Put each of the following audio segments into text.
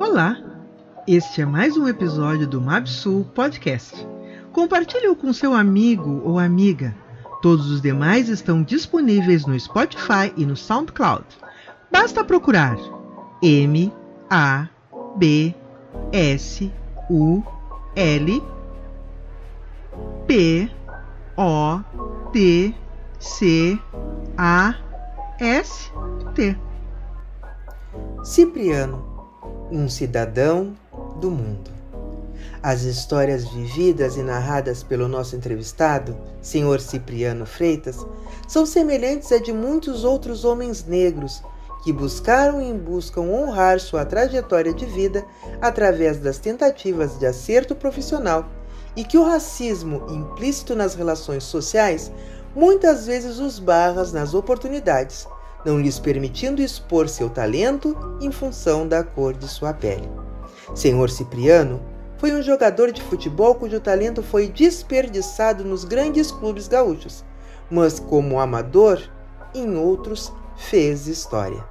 Olá! Este é mais um episódio do Mapsul Podcast. Compartilhe-o com seu amigo ou amiga. Todos os demais estão disponíveis no Spotify e no SoundCloud. Basta procurar M A B S U L P O T C A S T. Cipriano, um cidadão do mundo. As histórias vividas e narradas pelo nosso entrevistado, senhor Cipriano Freitas, são semelhantes a de muitos outros homens negros que buscaram e buscam honrar sua trajetória de vida através das tentativas de acerto profissional e que o racismo implícito nas relações sociais muitas vezes os barra nas oportunidades, não lhes permitindo expor seu talento em função da cor de sua pele. Senhor Cipriano foi um jogador de futebol cujo talento foi desperdiçado nos grandes clubes gaúchos, mas como amador, em outros fez história.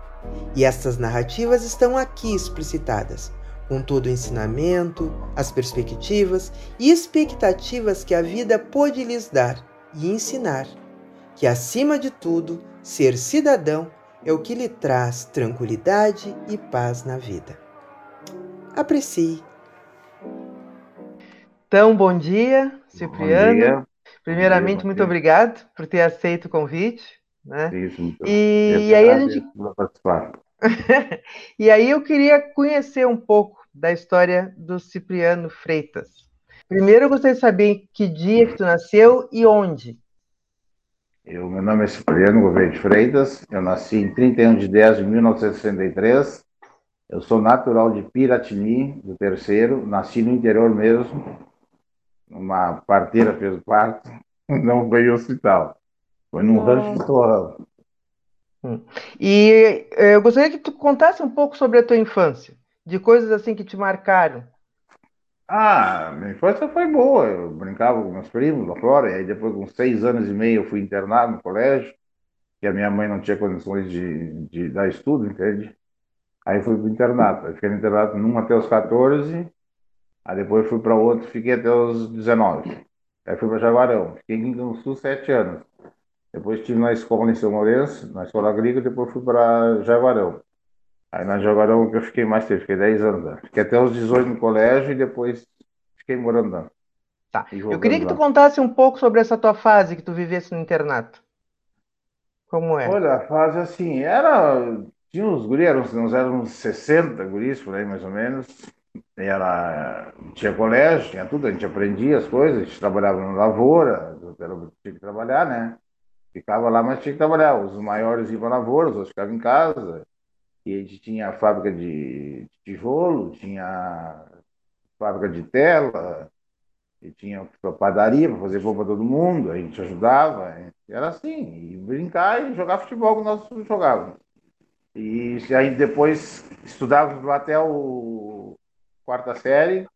E estas narrativas estão aqui explicitadas, com todo o ensinamento, as perspectivas e expectativas que a vida pôde lhes dar e ensinar, que acima de tudo, ser cidadão é o que lhe traz tranquilidade e paz na vida. Aprecie então, bom dia, Cipriano. Bom dia. Primeiramente, bom dia, muito obrigado por ter aceito o convite. Né? Isso, muito e, e aí a gente. e aí eu queria conhecer um pouco da história do Cipriano Freitas. Primeiro eu gostaria de saber que dia que tu nasceu e onde. Eu, meu nome é Cipriano Gouveia de Freitas, eu nasci em 31 de 10 de 1963, eu sou natural de Piratini, do terceiro, nasci no interior mesmo, uma parteira fez o parto, não veio ao hospital. Foi num rancho de torrão. Hum. E eh, eu gostaria que tu contasse um pouco sobre a tua infância, de coisas assim que te marcaram. Ah, minha infância foi boa. Eu brincava com meus primos lá fora, e aí depois, com seis anos e meio, eu fui internado no colégio, que a minha mãe não tinha condições de, de dar estudo, entende? Aí fui para o internato. Eu fiquei no internato num até os 14, Aí depois fui para outro, fiquei até os 19. Aí fui para Jaguarão, fiquei em no Sul sete anos. Depois estive na escola em São Lourenço, na escola agrícola, depois fui para Jaguarão. Aí na Jaguarão que eu fiquei mais tempo, fiquei 10 anos lá. Fiquei até os 18 no colégio e depois fiquei morando lá. Tá. Eu queria que tu contasse um pouco sobre essa tua fase que tu vivesse no internato. Como é? Olha, a fase assim, era. Tinha uns guris, eram, nós éramos uns 60 guris por aí mais ou menos. Era, tinha colégio, tinha tudo, a gente aprendia as coisas, a gente trabalhava na lavoura, tinha que trabalhar, né? Ficava lá, mas tinha que trabalhar. Os maiores iam para a lavoura, os outros ficavam em casa. E a gente tinha a fábrica de tijolo, tinha fábrica de tela, e tinha padaria para fazer roupa para todo mundo, a gente ajudava. Era assim, e brincar e jogar futebol que nós jogávamos. E aí depois estudávamos até o quarta série,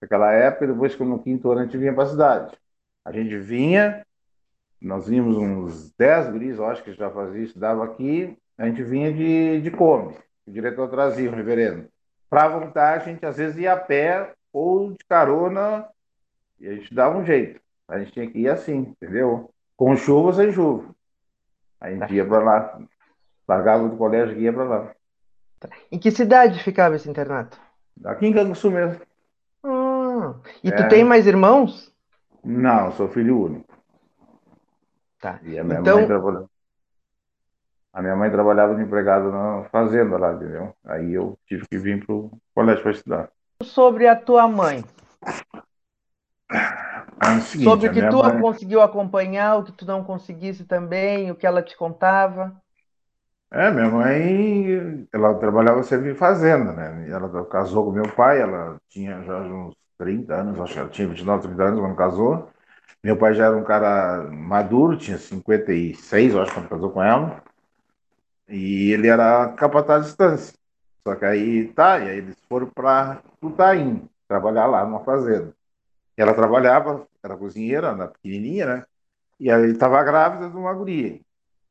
naquela época, e depois, como no quinto ano, a gente vinha para a cidade. A gente vinha, nós vimos uns 10 guris, eu acho que já fazia isso, dava aqui, a gente vinha de, de Come, o diretor trazia, o reverendo. Para voltar, a gente às vezes ia a pé ou de carona, e a gente dava um jeito. A gente tinha que ir assim, entendeu? Com chuva ou sem chuva. A gente ia para lá, largava do colégio e ia para lá. Em que cidade ficava esse internato? Aqui em Canguçu mesmo. Ah, e tu é. tem mais irmãos? Não, sou filho único. Tá. E a minha então... mãe trabalhava. A minha mãe trabalhava de empregada na fazenda lá, entendeu? Aí eu tive que vir pro colégio para estudar. Sobre a tua mãe. É o seguinte, Sobre o que tu mãe... conseguiu acompanhar, o que tu não conseguisse também, o que ela te contava. É, minha mãe, ela trabalhava sempre em fazenda, né? Ela casou com meu pai, ela tinha já uns 30 anos, acho que ela tinha 29, 30 anos quando casou. Meu pai já era um cara maduro, tinha 56, eu acho, quando casou com ela. E ele era capataz de distância. Só que aí, tá, e aí eles foram para Tutaim, trabalhar lá numa fazenda. E ela trabalhava, era cozinheira, era pequenininha, né? E aí estava grávida de uma guria.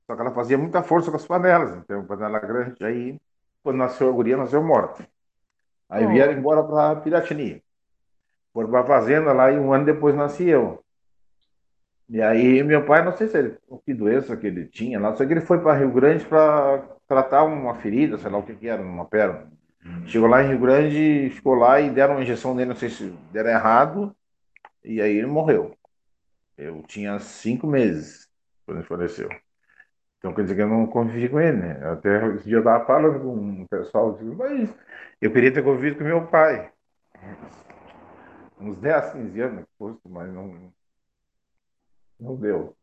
Só que ela fazia muita força com as panelas, então panela grande. Aí, quando nasceu a guria, nasceu morta. Aí vieram embora para Piratini. Foram para a fazenda lá e um ano depois nasci eu. E aí meu pai, não sei se ele, que doença que ele tinha lá, só que ele foi para Rio Grande para tratar uma ferida, sei lá o que, que era, numa perna. Chegou lá em Rio Grande, ficou lá e deram uma injeção nele, não sei se deram errado, e aí ele morreu. Eu tinha cinco meses quando ele faleceu. Então quer dizer que eu não convivi com ele, né? Até esse dia eu estava falando com o pessoal, mas eu queria ter convivido com meu pai. Uns 10, 15 anos, mas não, não deu.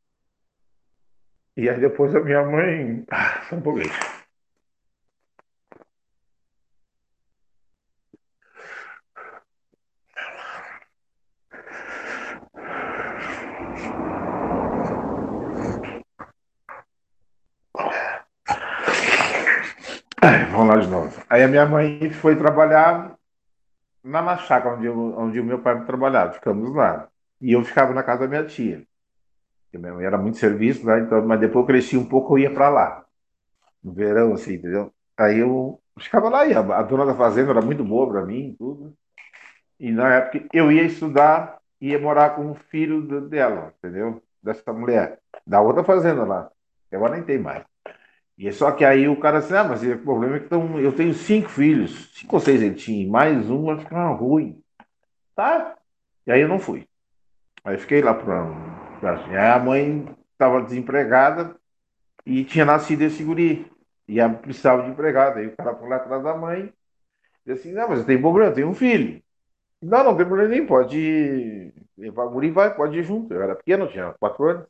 E aí depois a minha mãe. Ah, só um pouquinho. Vamos lá de novo. Aí a minha mãe foi trabalhar na, chácara onde, onde o meu pai trabalhava. Ficamos lá. E eu ficava na casa da minha tia. Era muito serviço, né? Então, mas depois eu cresci um pouco, eu ia para lá. No verão, assim, entendeu? Aí eu ficava lá e a, a dona da fazenda era muito boa para mim, tudo. E na época eu ia estudar, ia morar com o filho dela, entendeu? Dessa mulher, da outra fazenda lá. Agora nem tem mais. E só que aí o cara assim, ah, mas o problema é que tão, eu tenho cinco filhos, cinco ou seis ele tinha, mais um vai ficar ruim. Tá? E aí eu não fui. Aí fiquei lá para. Aí a mãe estava desempregada e tinha nascido esse guri. E ela precisava de empregada. Aí o cara foi lá atrás da mãe e disse assim, não, mas tem problema, eu tenho um filho. Não, não tem problema nem, pode ir. O guri vai, pode ir junto. Eu era pequeno, tinha quatro anos.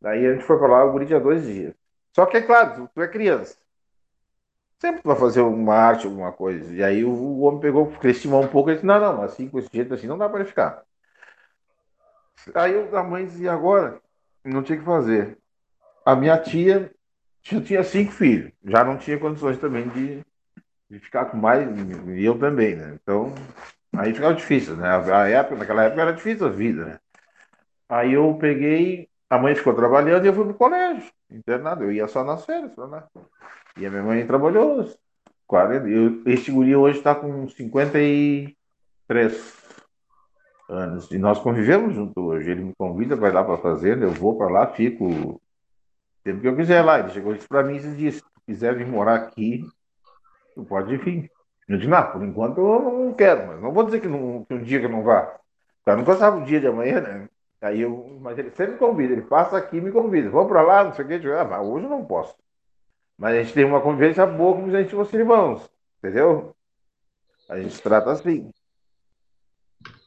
Daí a gente foi para lá, o guri tinha dois dias. Só que é claro, tu é criança. Sempre vai fazer uma arte, alguma coisa. E aí o, homem pegou, cresceu um pouco e disse, não, não, assim, com esse jeito assim, não dá para ele ficar. Aí a mãe dizia, agora, não tinha que fazer. A minha tia tinha cinco filhos, já não tinha condições também de, de ficar com mais, e eu também, né? Então, aí ficava difícil, né? A época, naquela época era difícil a vida, né? Aí eu peguei, a mãe ficou trabalhando e eu fui pro colégio internado. Eu ia só nas férias, né? E a minha mãe trabalhou 40. Eu, esse guri hoje está com 53 anos. E nós convivemos junto hoje. Ele me convida, vai lá para a fazenda, eu vou para lá, fico sempre que eu quiser lá. Ele chegou para mim e disse: se quiser vir morar aqui, tu pode vir. Eu disse: não, por enquanto eu não quero, mas não vou dizer que, não, que um dia que eu não vá. Eu nunca sabe o dia de amanhã, né? Aí eu, mas ele sempre me convida, ele passa aqui e me convida. Vamos para lá, não sei o que. Ah, mas hoje eu não posso. Mas a gente tem uma convivência boa como se a gente fosse irmãos, entendeu? A gente trata assim.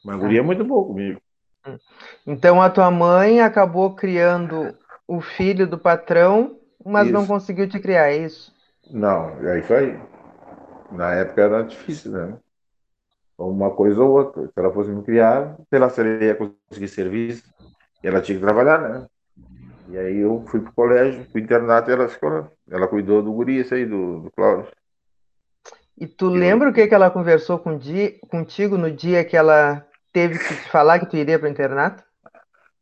Uma guria é muito boa comigo. Então a tua mãe acabou criando o filho do patrão, mas isso. não conseguiu te criar, é isso? Não, é isso aí. Na época era difícil, né? uma coisa ou outra. Se ela fosse me criar, se ela ia conseguir serviço, ela tinha que trabalhar, né? E aí eu fui pro colégio, fui internato e ela ficou lá. Ela cuidou do guri, esse aí, do, do Cláudio. E tu e lembra eu... o que, que ela conversou com dia, contigo no dia que ela teve que te falar que tu iria para o internato?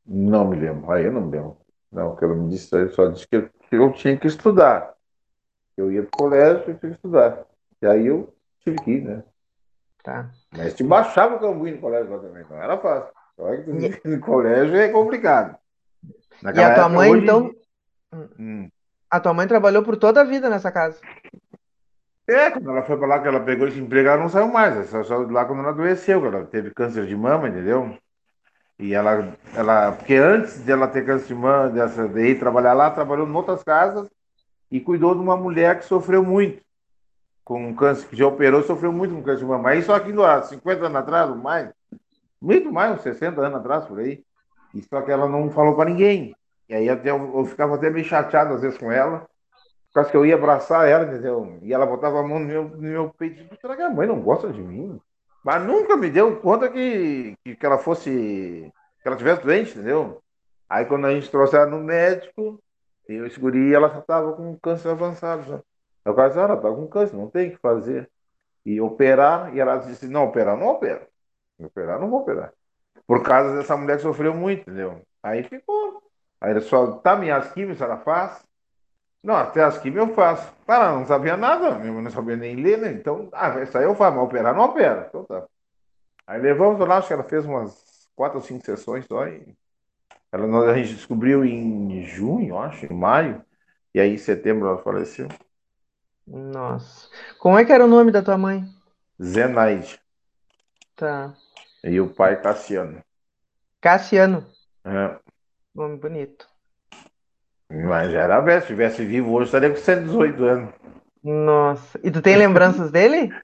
Não me lembro. Aí eu não me lembro. Não, que ela me disse, só disse que eu, que eu tinha que estudar. Eu ia pro colégio e tinha que estudar. E aí eu tive que ir, né? Tá. Mas te baixava o cambuí no colégio também, não era fácil. Só que no colégio é complicado. Naquela e a tua mãe, hoje... então. Hum. A tua mãe trabalhou por toda a vida nessa casa. É, quando ela foi para lá, que ela pegou esse emprego, ela não saiu mais. Ela só saiu lá quando ela adoeceu, ela teve câncer de mama, entendeu? E ela, ela, porque antes de ela ter câncer de mama, dessa, de ir trabalhar lá, trabalhou em outras casas e cuidou de uma mulher que sofreu muito com câncer que já operou, sofreu muito com câncer de mama. Isso aqui há 50 anos atrás, mais, muito mais, uns 60 anos atrás, por aí. E só que ela não falou para ninguém. E aí até eu, eu, ficava até meio chateado às vezes com ela, por que eu ia abraçar ela, entendeu? E ela botava a mão no meu, no meu peito será que a mãe não gosta de mim? Mas nunca me deu conta que, que, que ela fosse. que ela tivesse doente, entendeu? Aí quando a gente trouxe ela no médico, eu escuri ela já estava com câncer avançado. Já. O cara disse, ela está com câncer, não tem o que fazer. E operar, e ela disse, não, operar não opera. Operar não vou operar. Por causa dessa mulher que sofreu muito, entendeu? Aí ficou. Aí só, tá, minhas químicas ela faz. Não, até as químicas eu faço. Para, não sabia nada, eu não sabia nem ler, né? Então, ah, isso aí eu faço, mas operar não opera. Então tá. Aí levamos lá, acho que ela fez umas quatro ou cinco sessões só. E ela, a gente descobriu em junho, acho, em maio. E aí em setembro ela faleceu. Nossa. Como é que era o nome da tua mãe? Zenaide. Tá. E o pai Cassiano. Cassiano. É. Nome bonito. Mas era velho, se tivesse vivo hoje, estaria com 118 anos. Nossa. E tu tem lembranças dele?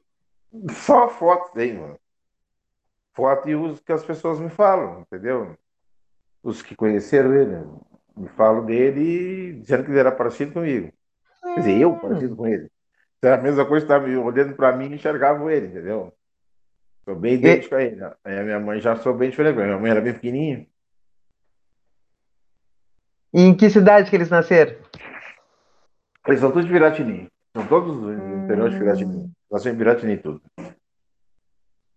Só foto tem, mano. Foto e os que as pessoas me falam, entendeu? Os que conheceram ele, me falam dele dizendo que ele era parecido comigo. Quer dizer, eu parecido com ele. Era a mesma coisa, estava olhando para mim e enxergava ele, entendeu? Sou bem idêntico e... a ele. Aí a minha mãe já sou bem diferente. Minha mãe era bem pequenininha. E em que cidade que eles nasceram? Eles são todos de Piratini. São todos do interior de Piratini. Nasceram em Piratini tudo.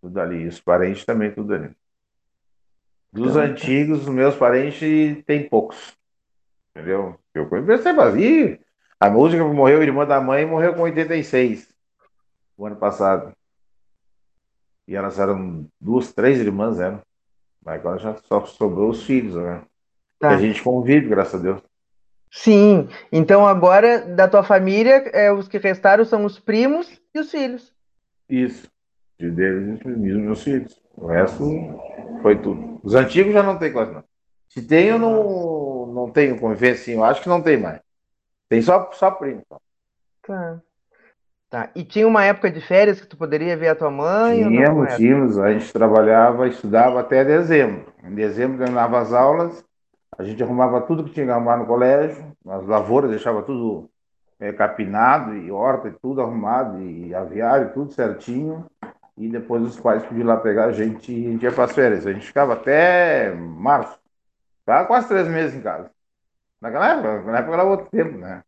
Tudo ali. Os parentes também, tudo ali. Dos então, antigos, os meus parentes, tem poucos. Entendeu? Eu conheci vazio. A música morreu, a irmã da mãe morreu com 86. O ano passado. E elas eram duas, três irmãs, eram. Mas agora já só sobrou os filhos, né? Tá. a gente convive, graças a Deus. Sim, então agora da tua família, é, os que restaram são os primos e os filhos. Isso, de deles e meus filhos. O resto foi tudo. Os antigos já não tem quase não. Se tem, eu não, não tenho convivência, sim. Eu acho que não tem mais. Tem só, só primo. Tá. Tá. E tinha uma época de férias que tu poderia ver a tua mãe? Tínhamos, tínhamos. A gente trabalhava, estudava até dezembro. Em dezembro terminava as aulas a gente arrumava tudo que tinha que arrumar no colégio, as lavouras, deixava tudo é, capinado, e horta, e tudo arrumado, e aviário, tudo certinho. E depois os pais podiam lá pegar a gente e a gente ia para as férias. A gente ficava até março. Ficava quase três meses em casa. Naquela época, naquela época era outro tempo, né?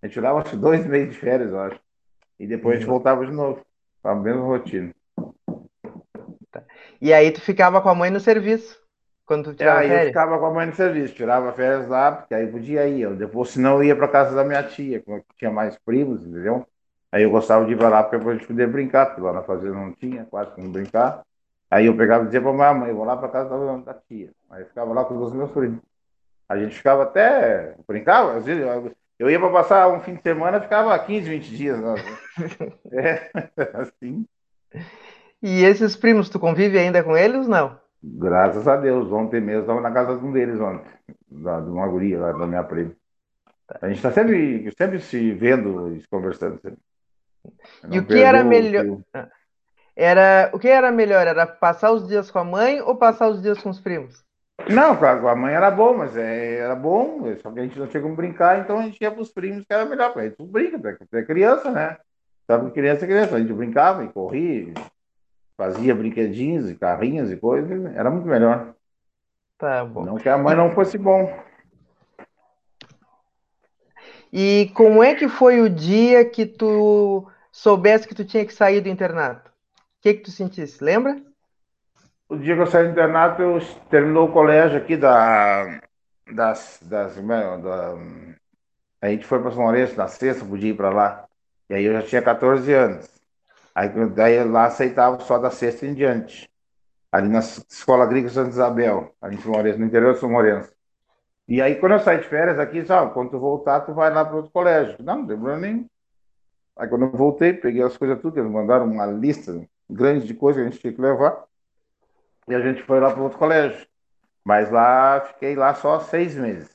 A gente tirava acho, dois meses de férias, eu acho. E depois a gente uhum. voltava de novo. Para a mesma rotina. Tá. E aí tu ficava com a mãe no serviço? Quando tu é, tirava é, férias? eu ficava com a mãe no serviço, tirava férias lá, porque aí podia ir. Eu, depois, senão eu ia para casa da minha tia, que tinha mais primos, entendeu? Aí eu gostava de ir lá para a gente poder brincar, porque lá na fazenda não tinha, quase como brincar. Aí eu pegava e dizia para minha mãe, vou lá para casa da, da tia. Aí eu ficava lá com os meus primos. A gente ficava até. brincava, às vezes eu, eu ia para passar um fim de semana, ficava 15, 20 dias. é, assim. E esses primos, tu convive ainda com eles não? Graças a Deus, ontem mesmo estava na casa de um deles, ontem, da, de uma guria lá da minha prima. A gente está sempre, sempre se vendo e se conversando. Sempre. E o que era melhor? Era, o que era melhor? Era passar os dias com a mãe ou passar os dias com os primos? Não, com a mãe era bom, mas é, era bom, só que a gente não tinha como brincar, então a gente ia para os primos, que era melhor. A gente brinca, é criança, né? Sabe criança é criança, a gente brincava e corria, fazia brinquedinhos e carrinhos e coisas, era muito melhor. Tá bom. Não que a mãe não fosse bom. E como é que foi o dia que tu soubesse que tu tinha que sair do internato? O que que tu sentisse? Lembra? O dia que eu saí do internato, eu terminou o colégio aqui da das, das é da, a gente foi para São Lourenço na sexta, podia ir para lá. E aí eu já tinha 14 anos. Aí daí lá aceitava só da sexta em diante. Ali na Escola Agrícola Santa Isabel, ali em São no interior de São Lourenço. E aí, quando eu saí de férias aqui, sabe, quando tu voltar, tu vai lá para outro colégio. Não, não tem nenhum. Aí quando eu voltei, peguei as coisas tudo, eles mandaram uma lista grande de coisas que a gente tinha que levar. E a gente foi lá para outro colégio. Mas lá, fiquei lá só seis meses.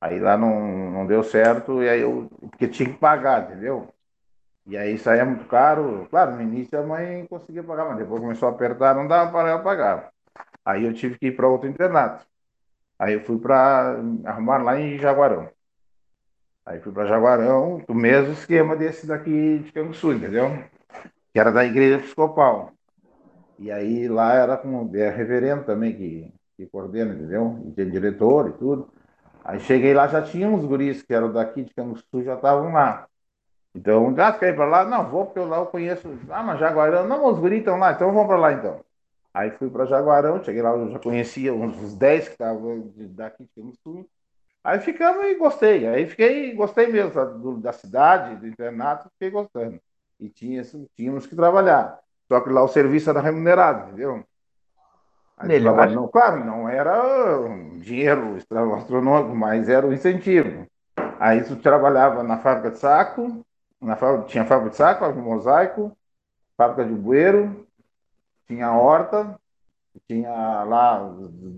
Aí lá não, não deu certo, e aí eu, porque tinha que pagar, entendeu? E aí muito caro. Claro, no início a mãe conseguia pagar, mas depois começou a apertar, não dava para ela pagar. Aí eu tive que ir para outro internato. Aí eu fui para arrumar lá em Jaguarão. Aí fui para Jaguarão, o mesmo esquema desse daqui de Canguçu, entendeu? Que era da igreja episcopal. E aí lá era com é reverendo também que, que coordena, entendeu? E diretor e tudo. Aí cheguei lá, já tinha uns guris que eram daqui de Canguçu, já estavam lá. Então, ah, quer ir para lá? Não, vou porque eu lá eu conheço. Ah, mas Jaguarão, não, os guris estão lá, então vamos para lá então. Aí fui para Jaguarão, cheguei lá, eu já conhecia uns 10 que estavam daqui no sul. Aí ficamos e gostei. Aí fiquei, gostei mesmo da, da cidade, do internato, fiquei gostando. E tinha, tínhamos que trabalhar. Só que lá o serviço era remunerado, entendeu? Melhor. Não, claro, não era dinheiro astronômico, mas era o um incentivo. Aí tu trabalhava na fábrica de saco, na tinha fábrica de saco, fábrica de mosaico, fábrica de bueiro, tinha horta, tinha lá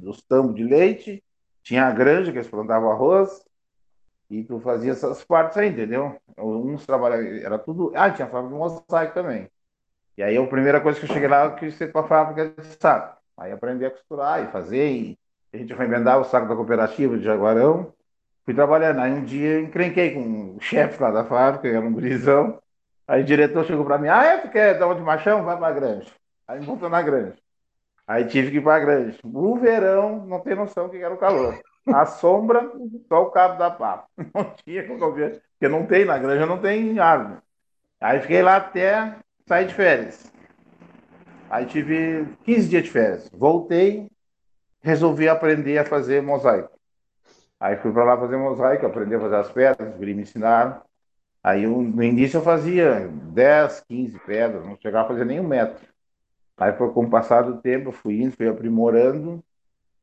os tambos de leite, tinha a granja que eles plantavam arroz, e tu fazia essas partes aí, entendeu? Uns trabalhavam, era tudo. Ah, tinha fábrica de mosaico também. E aí a primeira coisa que eu cheguei lá, eu quis ser para a fábrica de saco. Aí aprendi a costurar e fazer, e a gente foi emendar o saco da cooperativa de Jaguarão, fui trabalhando. Aí um dia encrenquei com o chefe lá da fábrica, era um gurizão. Aí o diretor chegou para mim, ah, é, tu quer dar uma de machão? Vai para a granja. Aí me na granja. Aí tive que ir para a granja. O verão, não tem noção do que era o calor. A sombra, só o cabo da papa. Não tinha como ver, porque não tem na granja, não tem árvore. Aí fiquei lá até sair de férias. Aí tive 15 dias de férias. Voltei, resolvi aprender a fazer mosaico. Aí fui para lá fazer mosaico, aprendi a fazer as pedras, os me ensinaram. Aí no início eu fazia 10, 15 pedras, não chegava a fazer nem um metro. Aí foi com o passar do tempo, eu fui indo, fui aprimorando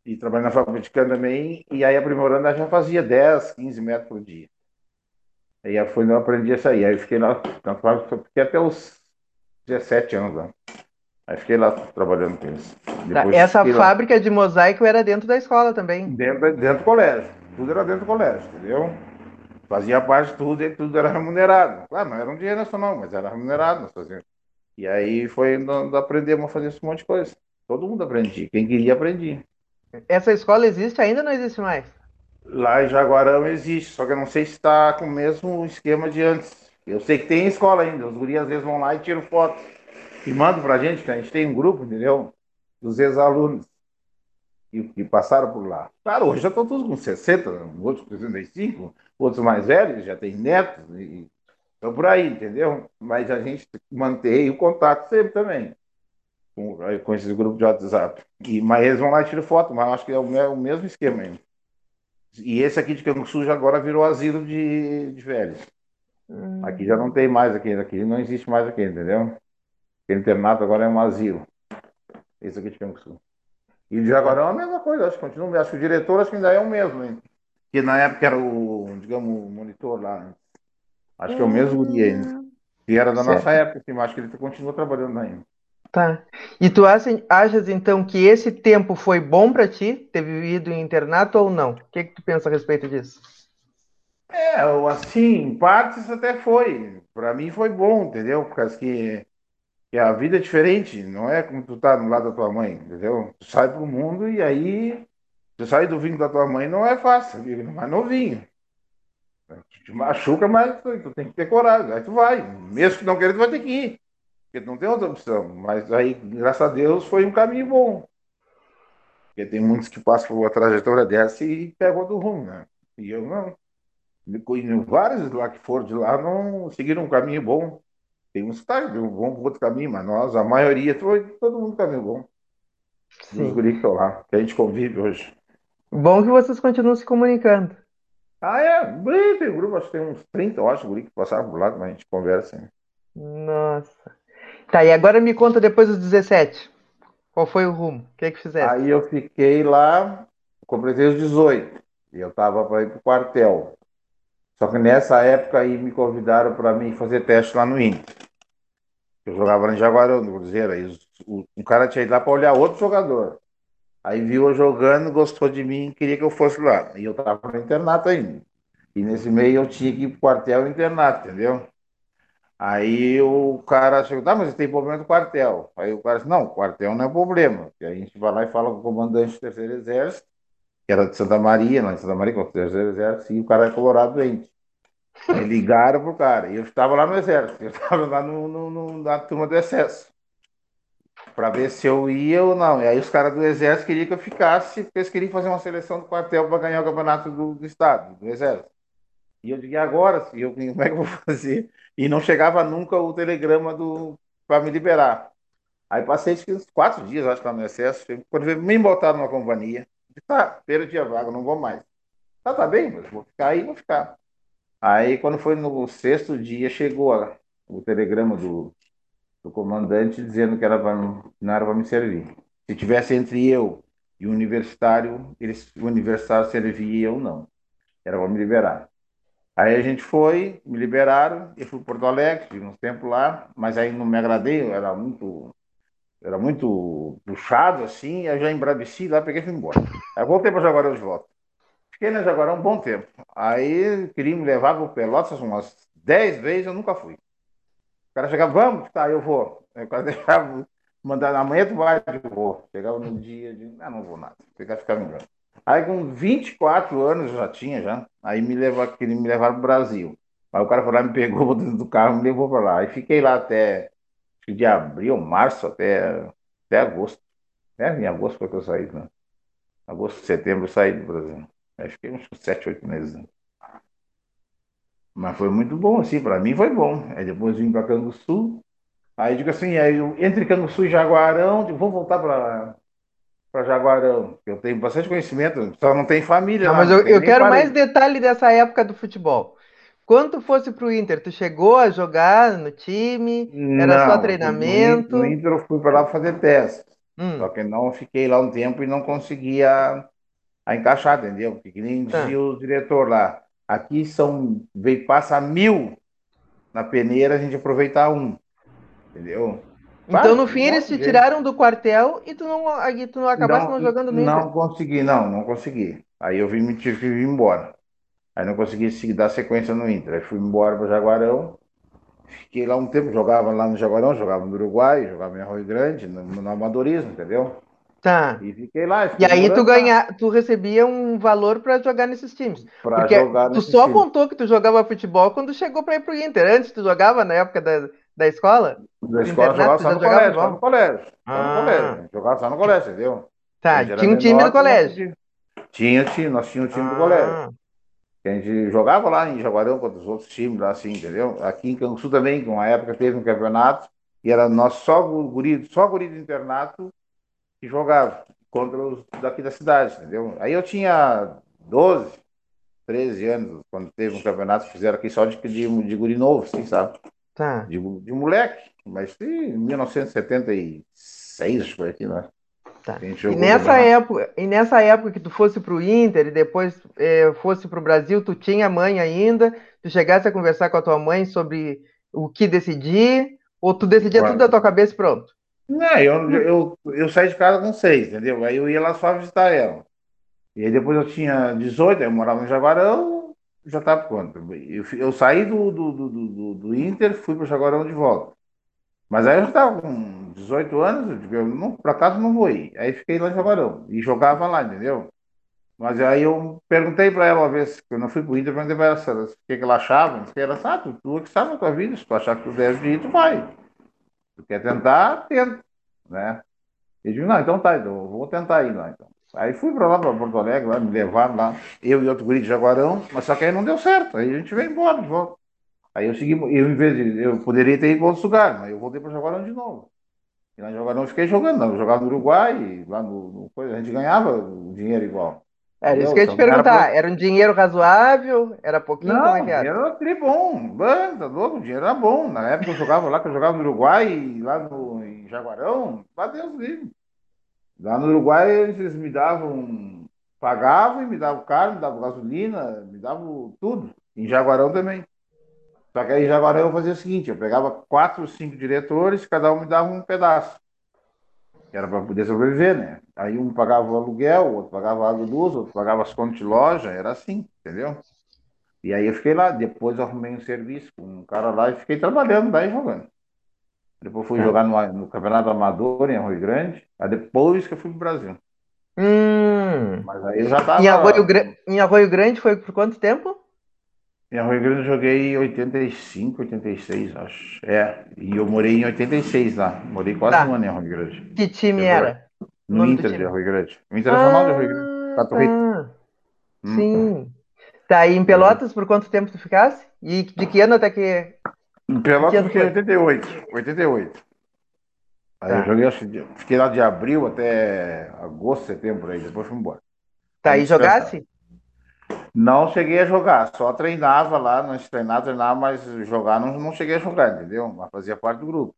e trabalhando na fábrica de cana também, e aí aprimorando eu já fazia 10, 15 metros por dia. Aí foi quando eu aprendi a sair. Aí fiquei lá na fábrica, fiquei até os 17 anos lá. Aí fiquei lá trabalhando com isso. Tá, essa fábrica lá. de mosaico era dentro da escola também? Dentro, dentro do colégio. Tudo era dentro do colégio, entendeu? Fazia parte de tudo e tudo era remunerado. Claro, não era um dinheiro nacional, mas era remunerado. Nós fazíamos. E aí foi onde aprendemos a fazer esse monte de coisa. Todo mundo aprendia. Quem queria, aprendia. Essa escola existe ainda ou não existe mais? Lá em Jaguarão existe, só que eu não sei se está com o mesmo esquema de antes. Eu sei que tem escola ainda. Os guris às vezes vão lá e tiram foto. E mandam pra gente, que a gente tem um grupo, entendeu? Dos ex-alunos que, passaram por lá. Claro, hoje já estão todos com 60, outros com 65, outros mais velhos, já têm netos. E, então, por aí, entendeu? Mas a gente mantém o contato sempre também com, com esses grupos de WhatsApp. E, mas eles vão lá e tiram foto, mas acho que é o, é o mesmo esquema ainda. E esse aqui de Canguçu agora virou asilo de, de velhos. Hum. Aqui já não tem mais aqui, aqui não existe mais aqui, entendeu? O internato agora é um asilo. Esse aqui de Canguçu. E de Jaguarão é a mesma coisa, acho que continua. Acho que o diretor acho que ainda é o mesmo, hein? Que na época era o, digamos, o monitor lá. Acho que é o mesmo guri ainda. Que era da certo. nossa época, assim, mas acho que ele continua trabalhando ainda. Tá. E tu achas então que esse tempo foi bom para ti, ter vivido em internato ou não? O que, que tu pensa a respeito disso? É, assim, em partes até foi. Para mim foi bom, entendeu? Porque que, que a vida é diferente, não é como tu tá no lado da tua mãe, entendeu? Tu sai pro mundo e aí tu sai do vinho da tua mãe não é fácil, mais novinho. Tu te machuca, mas tu, tu tem que ter coragem. Aí tu vai. Mesmo que não queira, tu vai ter que ir. Porque não tem outra opção. Mas aí, graças a Deus, foi um caminho bom. Porque tem muitos que passam por uma trajetória dessa e pegam do rumo, né? E eu não. Vários lá que foram de lá não seguiram um caminho bom. Tem uns que tá, por outro caminho, mas nós, a maioria, todo mundo caminho bom. Sim. Os guris que estão lá, que a gente convive hoje. Bom que vocês continuam se comunicando. Ah, é? Tem grupo, acho que tem uns 30, eu acho, guri que passaram por lá, mas a gente conversa. Hein? Nossa. Tá, e agora me conta depois dos 17. Qual foi o rumo? O que é que fizeste? Aí eu fiquei lá, completei os 18. E eu tava para ir pro quartel. Só que nessa época aí me convidaram para mim fazer teste lá no Inter. Eu jogava no Jaguarão, no Cruzeiro. Aí o, um cara tinha ido lá para olhar outro jogador. Aí viu eu jogando, gostou de mim, queria que eu fosse lá. E eu tava no internato ainda. E nesse meio eu tinha que ir pro quartel internato, entendeu? Aí o cara chegou, tá, mas tem problema do quartel. Aí o cara disse, não, quartel não é problema. E a gente vai lá e fala com o comandante do terceiro exército, que era de Santa Maria, lá em Santa Maria, com o terceiro exército, e o cara é colorado doente. Ligaram pro cara, e eu estava lá no exército, eu estava lá no, no, no, na turma do excesso, para ver se eu ia ou não. E aí os caras do exército queriam que eu ficasse, porque eles queriam fazer uma seleção do quartel para ganhar o campeonato do, do estado, do exército. E eu digo, agora? Eu, como é que eu vou fazer? E não chegava nunca o telegrama do para me liberar. Aí passei uns quatro dias, acho que lá no excesso. Quando me botaram numa companhia, tá, perdi a vaga, não vou mais. Tá, tá bem, mas vou ficar aí, vou ficar. Aí, quando foi no sexto dia, chegou o telegrama do, do comandante dizendo que era pra, não era para me servir. Se tivesse entre eu e o universitário, eles, o universitário servia ou não. Era para me liberar. Aí a gente foi, me liberaram, eu fui para Porto Alegre, tive uns tempos lá, mas aí não me agradei, eu era muito era muito puxado assim, aí já embraveci lá, peguei e fui embora. Aí voltei para Jaguarão de volta. Fiquei na Jaguarão um bom tempo. Aí queria me levar para o Pelotas umas 10 vezes, eu nunca fui. O cara chegava, vamos, tá, eu vou. O cara deixava, mandar, amanhã tu vai, eu vou. Chegava no dia, de, ah, não vou nada, ficar ficando me Aí com 24 anos já tinha já, aí me levou, queria me levar para o Brasil. Aí o cara foi lá, me pegou dentro do carro, me levou para lá. Aí fiquei lá até de abril, março até, até agosto. É, em agosto foi que eu saí, né? Agosto, setembro eu saí do Brasil. Aí fiquei uns 7, 8 meses. Mas foi muito bom, assim, para mim foi bom. Aí depois vim para Canguçu. Aí digo assim, aí eu, entre Canguçu e Jaguarão, digo, vou voltar para para Jaguarão. Eu tenho bastante conhecimento, só não tem família. Não, lá, mas eu, eu quero mais detalhe dessa época do futebol. Quando tu fosse pro Inter, tu chegou a jogar no time? Era não, só treinamento? No Inter eu fui para lá fazer teste. Hum. Só que não fiquei lá um tempo e não conseguia a encaixar, entendeu? Porque nem dizia ah. o diretor lá. Aqui são, veio, passa mil na peneira, a gente aproveitar um. Entendeu? Então, no fim, eles te tiraram do quartel e tu não, aí tu não acabaste não, não jogando no Inter? Não consegui, não, não consegui. Aí eu vim, me tive que vir embora. Aí não consegui dar sequência no Inter. Aí fui embora para Jaguarão. Fiquei lá um tempo, jogava lá no Jaguarão, jogava no Uruguai, jogava em Arroio Grande, no, no amadorismo, entendeu? Tá. E fiquei lá. E aí tu ganha, tu recebia um valor para jogar nesses times. Pra Porque jogar tu só times. contou que tu jogava futebol quando chegou para ir pro Inter. Antes tu jogava na época da, da escola? Da escola jogava só no colégio, no colégio. Só no ah. colégio. Jogava só no colégio, entendeu? Tá, tinha um time no colégio. Tinha, tinha, nós tínhamos um time ah. do colégio. A gente jogava lá em Jaguarão contra os outros times lá, assim, entendeu? Aqui em Canguçu também, com uma época teve um campeonato, e era nós só guri, só guri do internato que jogava contra os daqui da cidade, entendeu? Aí eu tinha 12, 13 anos, quando teve um campeonato que fizeram aqui só de, de, de guri novo, assim, sabe? Tá. De, de moleque, mas em 1976, acho que foi aqui, né? Tá. E nessa época, e nessa época que tu fosse para o Inter e depois é, fosse para o Brasil, tu tinha mãe ainda? Tu chegasse a conversar com a tua mãe sobre o que decidir? Ou tu decidia claro. tudo da tua cabeça e pronto? Não, eu, eu, eu saí de casa com seis, entendeu? Aí eu ia lá só visitar ela. E aí depois eu tinha 18, eu morava no Jaguarão, já estava pronto. Eu, eu saí do, do, do, do, do Inter, fui para o Jaguarão de volta. Mas aí eu já estava com 18 anos, eu eu não, para casa não vou ir. Aí fiquei lá em Jaguarão e jogava lá, entendeu? Mas aí eu perguntei para ela uma vez, que eu não fui pro Inter, perguntei para ela o que, que ela achava. Ela ah, tu, tu que sabe na tua vida, se tu achar que tu deve ir, tu vai. Tu quer tentar, tenta, né? E eu digo, não, então tá, eu vou tentar ir lá, então. Aí fui para lá, para Porto Alegre, lá, me levaram lá, eu e outro guri de Jaguarão, mas só que aí não deu certo, aí a gente veio embora de volta. Aí eu segui, eu em vez de, eu poderia ter ido para outro lugar, mas eu voltei para Jaguarão de novo. E lá em Jaguarão eu fiquei jogando, não, eu jogava no Uruguai, lá no, no, a gente ganhava o dinheiro igual. Era isso que eu ia te então, perguntar, era, um dinheiro razoável? Era pouquinho? Não, como é era? dinheiro era bom, banda, louco, o dinheiro era bom. Na época eu jogava lá, que eu jogava no Uruguai, lá no, em Jaguarão, lá Deus livre. Lá no Uruguai eles me davam, pagavam e me davam carne, me davam gasolina, me davam tudo. Em Jaguarão também. Só que aí agora eu fazia o seguinte, eu pegava quatro, cinco diretores, cada um me dava um pedaço. Era para poder sobreviver, né? Aí um pagava o aluguel, o outro pagava a água e luz, outro pagava as contas de loja, era assim, entendeu? E aí eu fiquei lá, depois arrumei um serviço com um cara lá e fiquei trabalhando lá e jogando. Depois fui é. jogar no, no, Campeonato Amador em Arroio Grande, aí depois que eu fui pro Brasil. Hum. Mas aí eu já tava... Em Arroio, em Arroio Grande foi por quanto tempo? Em Arroio Grande eu joguei em 85, 86, acho. É, e eu morei em 86 lá. Morei quase tá. um ano em Arroio Grande. Que time eu era? No Inter de Arroio Grande. O Internacional ah, de Arroio Grande. Pato tá. Hum. Sim. Tá, e em Pelotas por quanto tempo tu ficasse? E de que ano até que. Em Pelotas eu fiquei em 88. 88. Aí tá. eu joguei, acho, fiquei lá de abril até agosto, setembro aí, depois fui embora. Tá, aí e jogasse? Não cheguei a jogar, só treinava lá, nós treinava, treinava, mas jogar não, não cheguei a jogar, entendeu? Mas fazia parte do grupo.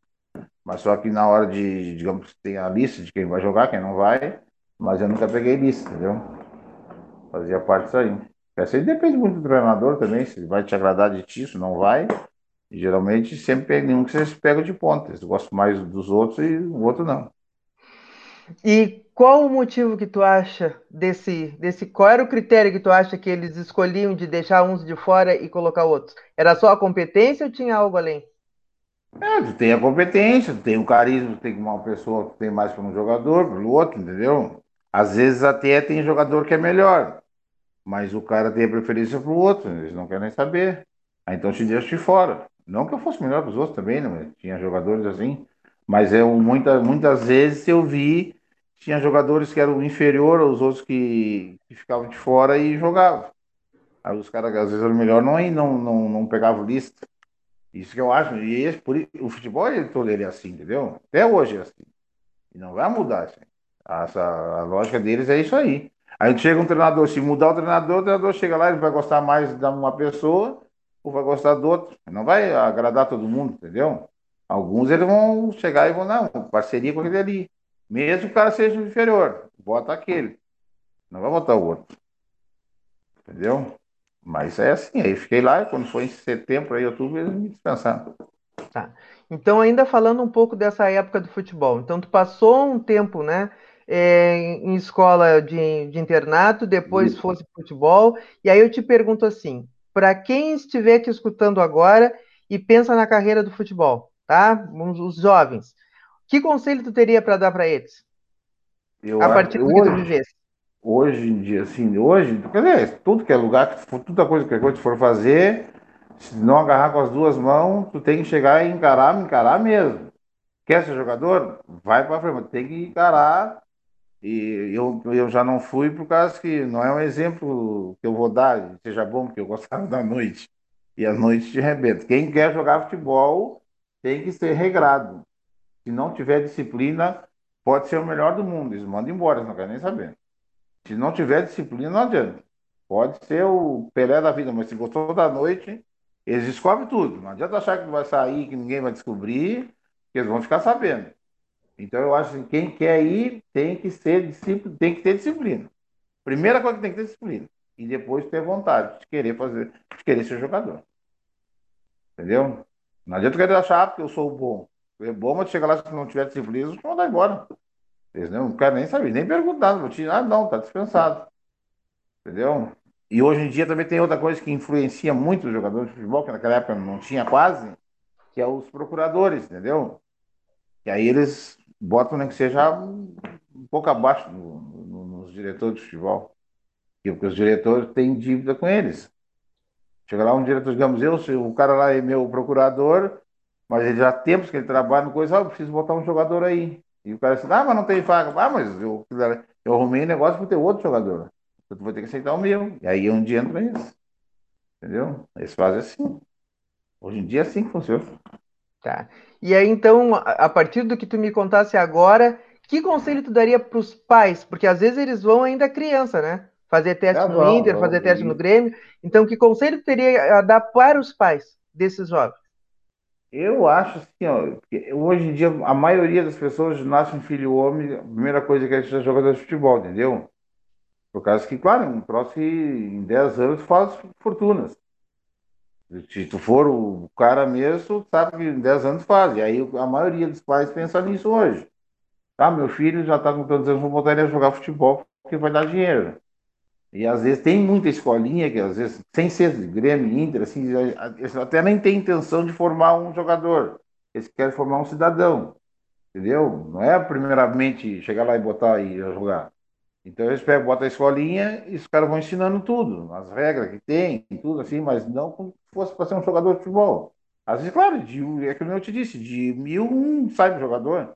Mas só que na hora de, digamos, tem a lista de quem vai jogar, quem não vai, mas eu nunca peguei lista, entendeu? Fazia parte disso aí. Essa aí depende muito do treinador também, se vai te agradar de ti, se não vai. E, geralmente sempre pega um que vocês pegam de ponta. Eles gostam mais dos outros e o outro não. E qual o motivo que tu acha desse, desse. Qual era o critério que tu acha que eles escolhiam de deixar uns de fora e colocar outros? Era só a competência ou tinha algo além? É, tu tem a competência, tu tem o carisma, tu tem uma pessoa que tem mais para um jogador, para o outro, entendeu? Às vezes até tem jogador que é melhor, mas o cara tem a preferência para o outro, eles não querem saber. Aí então te deixa de fora. Não que eu fosse melhor para os outros também, né? Tinha jogadores assim, mas eu, muita, muitas vezes eu vi tinha jogadores que eram inferior aos outros que, que ficavam de fora e jogavam. Aí os caras, às vezes, eram melhor não, não, não, não pegavam lista. Isso que eu acho. E esse, por, o futebol ele, ele é assim, entendeu? Até hoje é assim. E não vai mudar. Assim. Essa, a lógica deles é isso aí. Aí chega um treinador, se mudar o treinador, o treinador chega lá, ele vai gostar mais de uma pessoa ou vai gostar do outro. Não vai agradar todo mundo, entendeu? Alguns eles vão chegar e vão, não, parceria com aquele ali. Mesmo que o cara seja inferior, bota aquele. Não vai botar o outro. Entendeu? Mas é assim, aí fiquei lá, e quando foi em setembro, aí, outubro, eles me dispensaram. Tá. Então, ainda falando um pouco dessa época do futebol. Então, tu passou um tempo, né? É, em escola de, de internato, depois Isso. fosse futebol. E aí eu te pergunto assim: para quem estiver te escutando agora e pensa na carreira do futebol, tá? Os jovens, que conselho tu teria para dar para eles? Eu, a partir do hoje, que tu vivesse. Hoje em dia, assim, hoje, quer dizer, tudo que é lugar, toda coisa que tu for fazer, se não agarrar com as duas mãos, tu tem que chegar e encarar, encarar mesmo. Quer ser jogador? Vai para frente, tem que encarar. E eu, eu já não fui por causa que não é um exemplo que eu vou dar, seja bom, porque eu gostava da noite. E a noite te arrebenta. Quem quer jogar futebol tem que ser regrado. Se não tiver disciplina, pode ser o melhor do mundo. Eles mandam embora, não querem nem saber. Se não tiver disciplina, não adianta. Pode ser o Pelé da vida, mas se gostou da noite, eles descobrem tudo. Não adianta achar que vai sair, que ninguém vai descobrir, que eles vão ficar sabendo. Então eu acho que quem quer ir tem que ser tem que ter disciplina. Primeira coisa que tem que ter disciplina. E depois ter vontade de querer fazer, de querer ser jogador. Entendeu? Não adianta querer achar ah, que eu sou bom. É bom, mas chega lá, se não tiver disciplina, vão mandar embora. Eles não querem nem saber, nem perguntar. Ah, não, tá dispensado. Entendeu? E hoje em dia também tem outra coisa que influencia muito os jogadores de futebol, que naquela época não tinha quase, que é os procuradores, entendeu? E aí eles botam nem que seja um pouco abaixo no, no, nos diretores de futebol. Porque os diretores têm dívida com eles. Chega lá um diretor, digamos, eu, o cara lá é meu procurador, mas ele já há tempos que ele trabalha no coisa, ah, eu preciso botar um jogador aí. E o cara disse, ah, mas não tem vaga. Ah, mas eu, eu arrumei negócio para ter outro jogador. Então tu vai ter que aceitar o meu. E aí um dia entra isso. Entendeu? Eles fazem assim. Hoje em dia é assim que funciona. Tá. E aí, então, a partir do que tu me contasse agora, que conselho tu daria para os pais? Porque às vezes eles vão ainda criança, né? Fazer teste é no bom, Inter, bom, fazer teste no Grêmio. Então, que conselho tu teria a dar para os pais desses jovens? Eu acho assim, ó, hoje em dia a maioria das pessoas nasce um filho homem, a primeira coisa que é ser jogador de futebol, entendeu? Por causa que, claro, um que em 10 anos faz fortunas. Se tu for o cara mesmo, sabe que em 10 anos faz. E aí a maioria dos pais pensa nisso hoje. Ah, meu filho já está com tantos anos, vou botar ele a jogar futebol porque vai dar dinheiro. E às vezes tem muita escolinha que às vezes, sem ser Grêmio, Inter, assim, eles até nem tem intenção de formar um jogador. Eles querem formar um cidadão. Entendeu? Não é primeiramente chegar lá e botar e jogar. Então eles pegam, botam a escolinha e os caras vão ensinando tudo, as regras que tem, tudo assim, mas não como se fosse para ser um jogador de futebol. Às vezes, claro, de, é que eu te disse, de mil um sai jogador.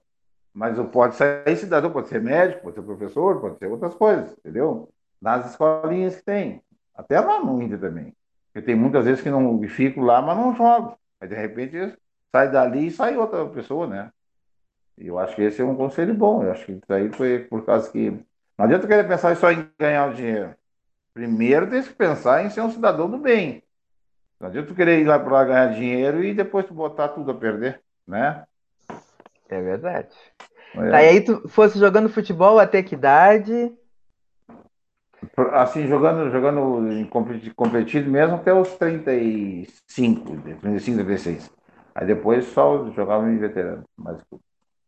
Mas pode sair cidadão, pode ser médico, pode ser professor, pode ser outras coisas, entendeu? Nas escolinhas que tem. Até lá no Inter também. Eu tenho muitas vezes que não fico lá, mas não jogo. Aí de repente sai dali e sai outra pessoa, né? E eu acho que esse é um conselho bom. Eu acho que isso aí foi por causa que. Não adianta querer pensar só em ganhar o dinheiro. primeiro tem que pensar em ser um cidadão do bem. Não adianta tu querer ir lá para ganhar dinheiro e depois tu botar tudo a perder, né? É verdade. É. Aí tu fosse jogando futebol até que idade? Assim, jogando, jogando em competido mesmo até os 35, 35, 36. Aí depois só jogava em veterano. Mas,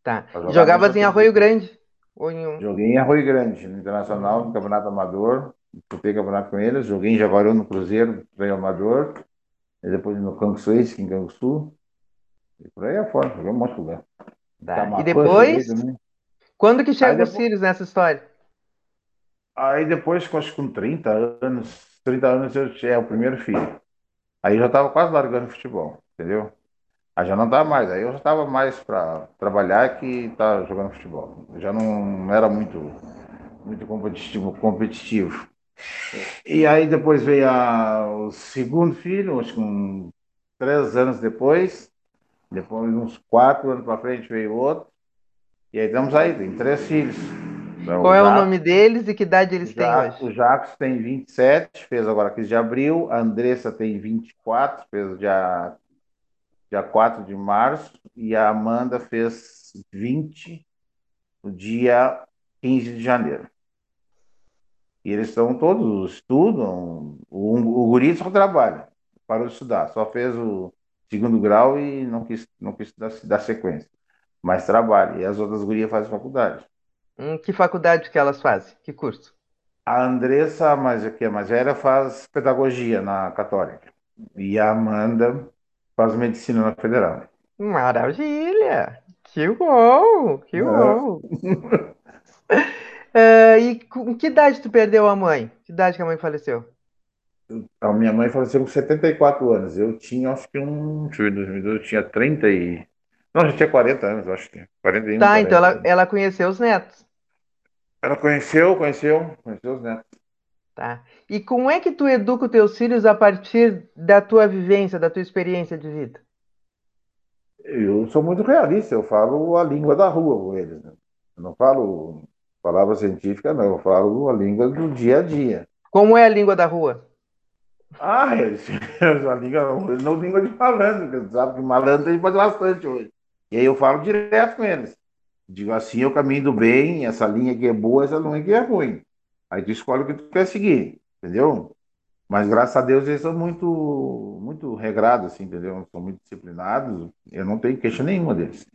tá. Jogavas em Arroio Grande? Ou em um... Joguei em Arroio Grande, no Internacional, no Campeonato Amador. Disputei campeonato com eles. Joguei em Jaguarão no Cruzeiro, veio Amador. E depois no Canguçu, em Canguçu. E por aí afora, joguei um monte de lugar. Tá. E depois, quando que chega depois... nessa história? Aí depois, acho que com 30 anos, 30 anos eu tinha o primeiro filho. Aí eu já estava quase largando futebol, entendeu? Aí já não estava mais, aí eu já estava mais para trabalhar que tá jogando futebol. Eu já não era muito, muito competitivo, competitivo. E aí depois veio a, o segundo filho, acho que um, três anos depois, depois uns quatro anos para frente veio outro. E aí estamos aí, tem três filhos. Então, Qual o é o nome deles e que idade eles têm hoje? O Jacques tem 27, fez agora 15 de abril. A Andressa tem 24, fez dia dia 4 de março, e a Amanda fez 20 no dia 15 de janeiro. E eles estão todos, estudam, o, o guri só trabalha, parou de estudar, só fez o segundo grau e não quis, não quis dar, dar sequência, mas trabalha, e as outras gurias fazem faculdade. Hum, que faculdade que elas fazem? Que curso? A Andressa, mais aqui a mais velha, faz pedagogia na Católica. E a Amanda faz medicina na federal. Maravilha! Que bom! Que é. bom! uh, e com que idade tu perdeu a mãe? Que idade que a mãe faleceu? A minha mãe faleceu com 74 anos. Eu tinha, acho que um. Deixa eu ver, eu tinha 30 e. Não, já tinha 40 anos, acho que. 41. Tá, 40. então ela, ela conheceu os netos. Ela conheceu, conheceu, conheceu os netos. Tá. E como é que tu educa os teus filhos a partir da tua vivência, da tua experiência de vida? Eu sou muito realista, eu falo a língua da rua com eles. Né? Eu não falo palavra científica, não, eu falo a língua do dia a dia. Como é a língua da rua? Ah, a língua, não língua de malandro, sabe que malandro tem bastante hoje. E aí eu falo direto com eles. Digo assim, eu caminho do bem, essa linha aqui é boa, essa linha aqui é ruim. Aí tu escolhe o que tu quer seguir, entendeu? Mas graças a Deus eles são muito, muito regrados, assim, entendeu? São muito disciplinados. Eu não tenho queixa nenhuma deles.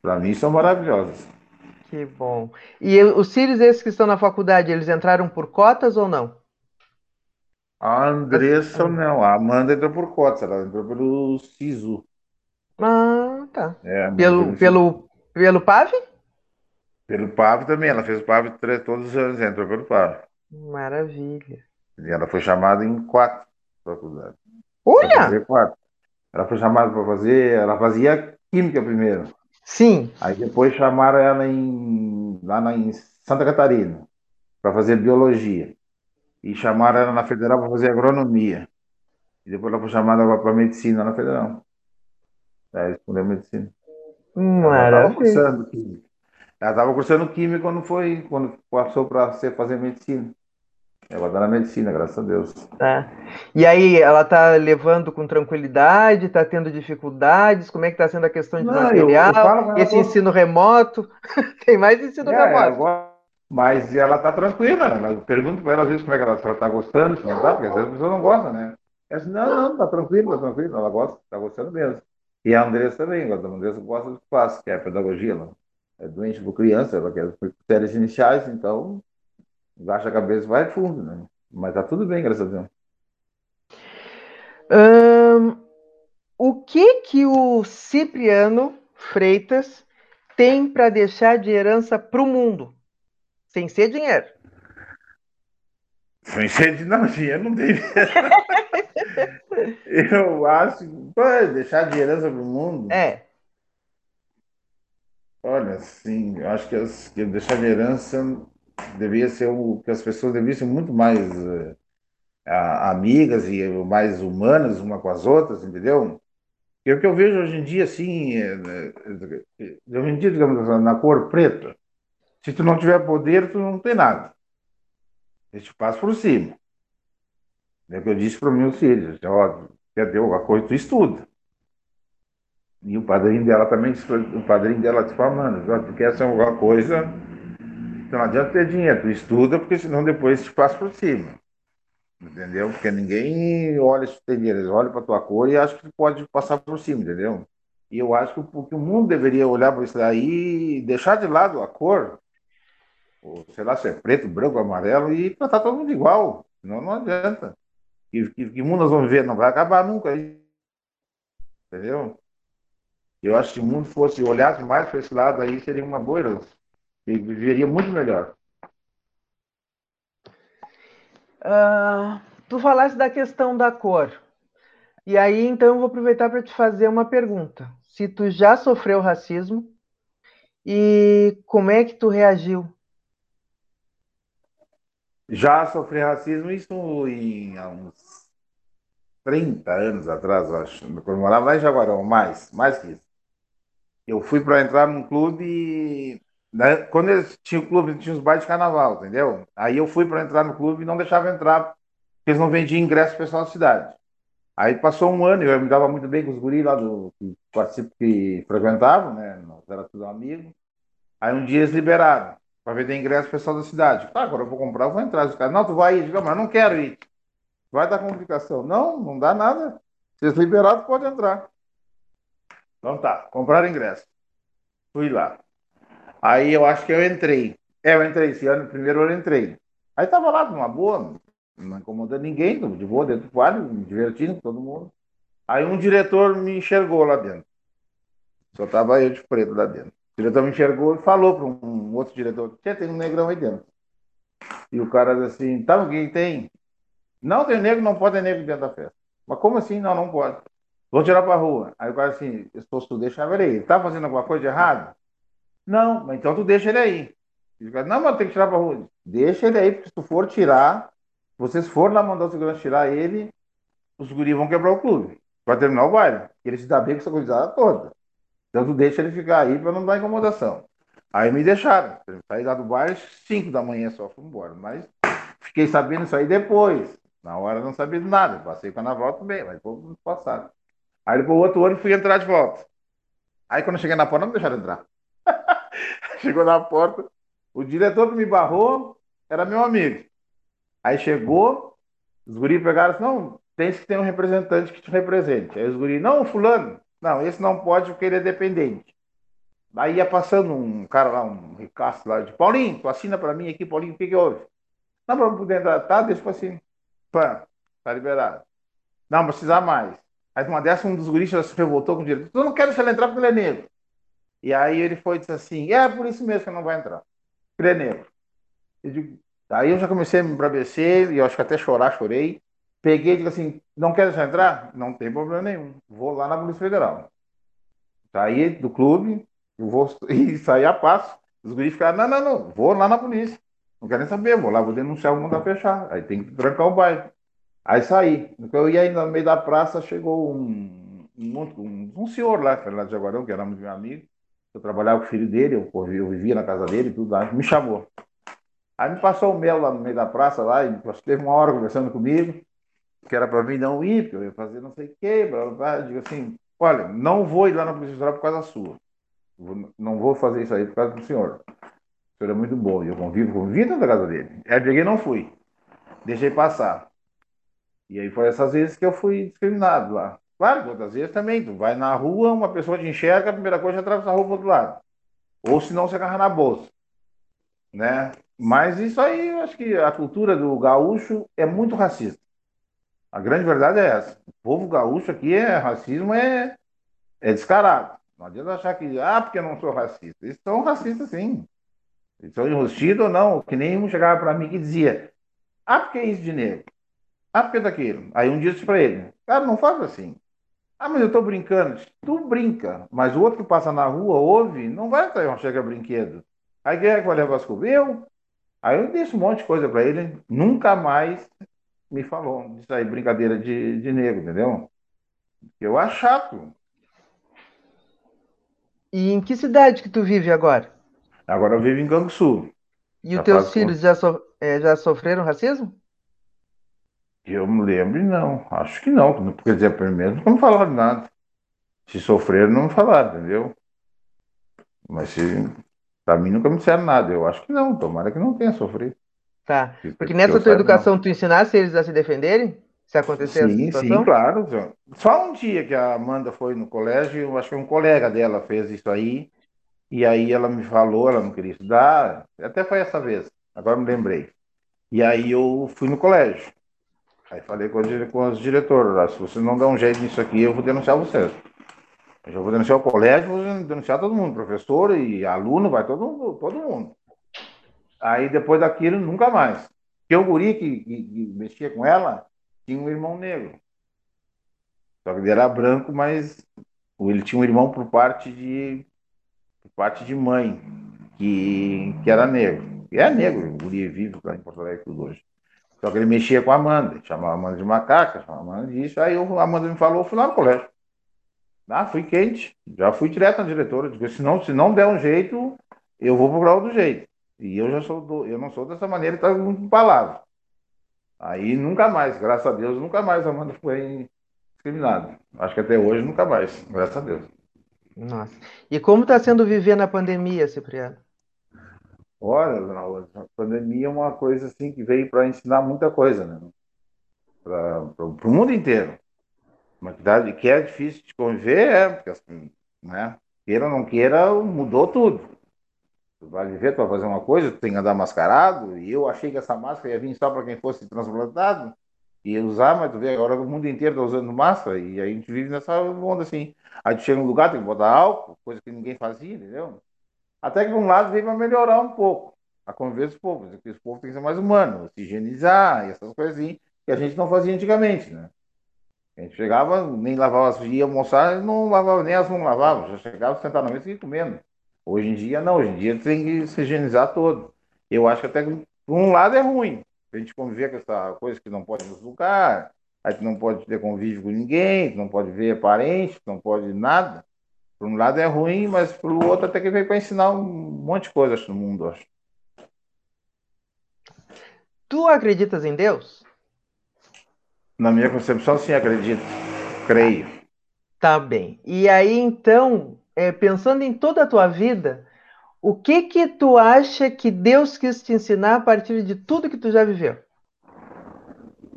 Para mim são maravilhosos. Que bom. E os filhos esses que estão na faculdade, eles entraram por cotas ou não? A Andressa não, a Amanda entrou por cotas, ela entrou pelo SISU. Ah, tá. É, pelo, pelo, pelo PAV? Pelo PAV também, ela fez o PAV todos os anos, entrou pelo PAV. Maravilha. E ela foi chamada em quatro faculdades. Olha! Quatro. Ela foi chamada para fazer, ela fazia química primeiro. Sim. Aí depois chamaram ela em, lá na, em Santa Catarina para fazer biologia. E chamaram ela na federal para fazer agronomia. E depois ela foi chamada para medicina na federal. Aí respondeu medicina. Maravilha. Ela estava cursando química quando foi, quando passou para fazer medicina. Ela está na medicina, graças a Deus. Tá. E aí, ela está levando com tranquilidade, está tendo dificuldades? Como é que está sendo a questão de Não, material? Eu, eu esse ensino remoto? Tem mais ensino é, remoto. Agora... Mas ela está tranquila. Né? Eu pergunto para ela às vezes como é que ela está gostando, se não está, porque às vezes a pessoa não gosta, né? Ela diz, não, não, está tranquilo, está tranquilo. Ela gosta, está gostando mesmo. E a Andressa também, a Andressa gosta do que faz, que é a pedagogia. Ela é doente por criança, ela quer séries iniciais, então baixa a cabeça vai fundo, né? Mas tá tudo bem, graças a Deus. O que que o Cipriano Freitas tem para deixar de herança para o mundo, sem ser dinheiro? Sem ser de não, dinheiro não tem. Eu acho que deixar de herança para o mundo. É. Olha, sim, eu acho que, as, que deixar de herança devia ser o que as pessoas deviam ser muito mais uh, amigas e mais humanas uma com as outras, entendeu? E o que eu vejo hoje em dia, assim, é, é, hoje em dia, digamos assim, na cor preta, se tu não tiver poder, tu não tem nada. Eles te passam por cima. É o que eu disse para meus filhos. Ó, quer ter alguma coisa, tu estuda. E o padrinho dela também, o padrinho dela disse, mano, tu quer ser alguma coisa, então não adianta ter dinheiro, tu estuda, porque senão depois te passa por cima. Entendeu? Porque ninguém olha se tu tem dinheiro, eles olham para tua cor e acham que pode passar por cima, entendeu? E eu acho que o, que o mundo deveria olhar para isso daí e deixar de lado a cor, ou sei lá, se é preto, branco, amarelo, e tratar todo mundo igual. Senão não adianta. Que, que, que mundo nós vamos viver? Não vai acabar nunca. Entendeu? Eu acho que o mundo fosse olhasse mais para esse lado aí, seria uma boa herança. E viveria muito melhor. Uh, tu falaste da questão da cor. E aí, então, eu vou aproveitar para te fazer uma pergunta. Se tu já sofreu racismo e como é que tu reagiu? Já sofri racismo, isso em há uns 30 anos atrás, acho. Quando eu morava em Jaguarão, mais, mais que isso. Eu fui para entrar num clube. Né? Quando eles tinham clube, tinha os bailes de carnaval, entendeu? Aí eu fui para entrar no clube e não deixava entrar, porque eles não vendiam ingresso para pessoal da cidade. Aí passou um ano, eu me dava muito bem com os guris lá do que, que frequentavam, né? Nós era tudo amigo. Aí um dia eles liberaram para vender ingresso pro pessoal da cidade. Tá, agora eu vou comprar, eu vou entrar. Os caras, não, tu vai ir. Mas não quero ir. Vai dar complicação. Não, não dá nada. Se liberaram, pode entrar. Então tá, compraram ingresso. Fui lá. Aí eu acho que eu entrei. É, eu entrei esse ano, primeiro eu entrei. Aí tava lá, numa boa, não incomodando ninguém, de boa dentro do quadro, me divertindo com todo mundo. Aí um diretor me enxergou lá dentro. Só tava eu de preto lá dentro. O diretor me enxergou e falou para um outro diretor: tem um negrão aí dentro. E o cara disse assim: tá, alguém tem? Não, tem negro, não pode ter negro dentro da festa. Mas como assim? Não, não pode. Vou tirar para rua. Aí o cara assim: se tu deixar ele aí, tá fazendo alguma coisa de errado? Não, então tu deixa ele aí. Ele cara, não, mas tem que tirar para rua. Deixa ele aí, porque se tu for tirar, vocês for lá mandar o segurança tirar ele, os guris vão quebrar o clube. Vai terminar o baile. Ele se dá bem com essa coisa toda. Então tu deixa ele ficar aí para não dar incomodação. Aí me deixaram. Saí lá do bairro 5 da manhã só, fui embora. Mas fiquei sabendo isso aí depois. Na hora não sabia de nada. Passei o carnaval também, mas pouco passado. Aí depois o outro ano fui entrar de volta. Aí quando eu cheguei na porta, não me deixaram entrar. Chegou na porta, o diretor que me barrou era meu amigo. Aí chegou, os guris pegaram assim, não, tem que ter um representante que te represente. Aí os guris, não, fulano, não, esse não pode porque ele é dependente. Aí ia passando um cara lá, um ricaço lá, de Paulinho, tu assina para mim aqui, Paulinho, o que, que houve? Não, para poder entrar, tá, deixa assim, pã, tá liberado. Não, precisa mais. Aí uma dessa, um dos guristas se revoltou com o diretor, tu não quer deixar ele entrar porque ele é negro. E aí ele foi e disse assim, é por isso mesmo que não vai entrar, porque ele é negro. Eu digo, aí eu já comecei a me embravecer, e eu acho que até chorar, chorei. Peguei e digo assim, não quer deixar entrar? Não tem problema nenhum. Vou lá na Polícia Federal. Saí do clube, eu vou e saí a passo. Os guris ficaram, não, não, não, vou lá na polícia. Não quero nem saber, vou lá, vou denunciar mundo a fechar. Aí tem que trancar o bairro. Aí saí. Eu ia indo no meio da praça, chegou um, um, um, um senhor lá, lá de Jaguarão, que era meu amigo. Eu trabalhava com o filho dele, eu, eu vivia na casa dele tudo lá. Me chamou. Aí me passou o mel lá no meio da praça, lá, e teve uma hora conversando comigo que era para mim não ir, porque eu ia fazer não sei o quê, blá, blá, blá. digo assim, olha, não vou ir lá na Polícia Federal por causa sua. Não vou fazer isso aí por causa do senhor. O senhor é muito bom, e eu convivo, convivo dentro da casa dele. Aí peguei e não fui. Deixei passar. E aí foi essas vezes que eu fui discriminado lá. Claro outras vezes também. Tu vai na rua, uma pessoa te enxerga, a primeira coisa é atravessar a rua pro outro lado. Ou se não, você agarra na bolsa. Né? Mas isso aí, eu acho que a cultura do gaúcho é muito racista. A grande verdade é essa. O povo gaúcho aqui é racismo é, é descarado. Não adianta achar que, ah, porque eu não sou racista. Eles são racistas, sim. Eles são enrustidos ou não. Que nem um chegava para mim e dizia, ah, porque é isso de negro? Ah, porque é daquilo? Aí um disse para ele, cara, não faz assim. Ah, mas eu estou brincando. Tu brinca, mas o outro que passa na rua ouve, não vai até uma chega brinquedo. Aí quem é que vai levar as. Aí eu disse um monte de coisa para ele, nunca mais me falou disso aí, brincadeira de, de negro, entendeu? Eu acho chato. E em que cidade que tu vive agora? Agora eu vivo em Canguçu. E os teus filhos já, so, é, já sofreram racismo? Eu me lembro, não. Acho que não. Quer dizer, pelo menos não me falaram nada. Se sofreram, não me falaram, entendeu? Mas se, pra mim nunca me disseram nada. Eu acho que não. Tomara que não tenha sofrido. Tá. Porque nessa tua educação não. tu ensinasse eles a se defenderem? Se acontecer sim, essa situação? Sim, claro. Só um dia que a Amanda foi no colégio, eu acho que um colega dela fez isso aí. E aí ela me falou, ela não queria estudar. Até foi essa vez. Agora me lembrei. E aí eu fui no colégio. Aí falei com, com os diretores, se vocês não dão um jeito nisso aqui, eu vou denunciar vocês. Eu vou denunciar o colégio, vou denunciar todo mundo, professor e aluno, vai todo mundo, todo mundo. Aí depois daquilo, nunca mais. Porque o guri que, que, que, mexia com ela tinha um irmão negro. Só que ele era branco, mas ele tinha um irmão por parte de por parte de mãe, que, que era negro. E é negro, o guri é vivo lá em Porto Alegre tudo hoje. Só que ele mexia com a Amanda, chamava a Amanda de macaca, chamava a Amanda disso. Aí a Amanda me falou, eu fui lá no colégio. Ah, fui quente. Já fui direto na diretora. Digo, se não, se não der um jeito, eu vou procurar outro jeito. E eu já sou do, eu não sou dessa maneira, está muito palavra. Aí nunca mais, graças a Deus, nunca mais a Amanda foi discriminada. Acho que até hoje nunca mais, graças a Deus. Nossa. E como está sendo viver na pandemia, Cipriano? Olha, a pandemia é uma coisa assim que veio para ensinar muita coisa, né? Para o mundo inteiro. Uma cidade que é difícil de conviver, é, porque assim, né? Queira ou não queira, mudou tudo. Vai viver, vai fazer uma coisa, tem que andar mascarado, e eu achei que essa máscara ia vir só para quem fosse transplantado, ia usar, mas tu vê, agora o mundo inteiro está usando máscara, e a gente vive nessa onda assim. Aí tu chega num lugar, tem que botar álcool, coisa que ninguém fazia, entendeu? Até que de um lado veio para melhorar um pouco a conviver dos povos, porque os povos têm que ser mais humanos, se higienizar e essas coisinhas que a gente não fazia antigamente, né? A gente chegava, nem lavava ia almoçar, não lavava, nem as mãos lavavam, já chegava, sentava na mesa e ia comendo. Hoje em dia, não, hoje em dia tem que se higienizar todo. Eu acho que até por um lado é ruim, a gente conviver com essa coisa que não pode nos lugar, aí tu não pode ter convívio com ninguém, tu não pode ver parente, tu não pode nada. Por um lado é ruim, mas pelo outro até que veio para ensinar um monte de coisas no mundo, acho. Tu acreditas em Deus? Na minha concepção, sim, acredito. Creio. Tá bem. E aí, então, é, pensando em toda a tua vida, o que que tu acha que Deus quis te ensinar a partir de tudo que tu já viveu?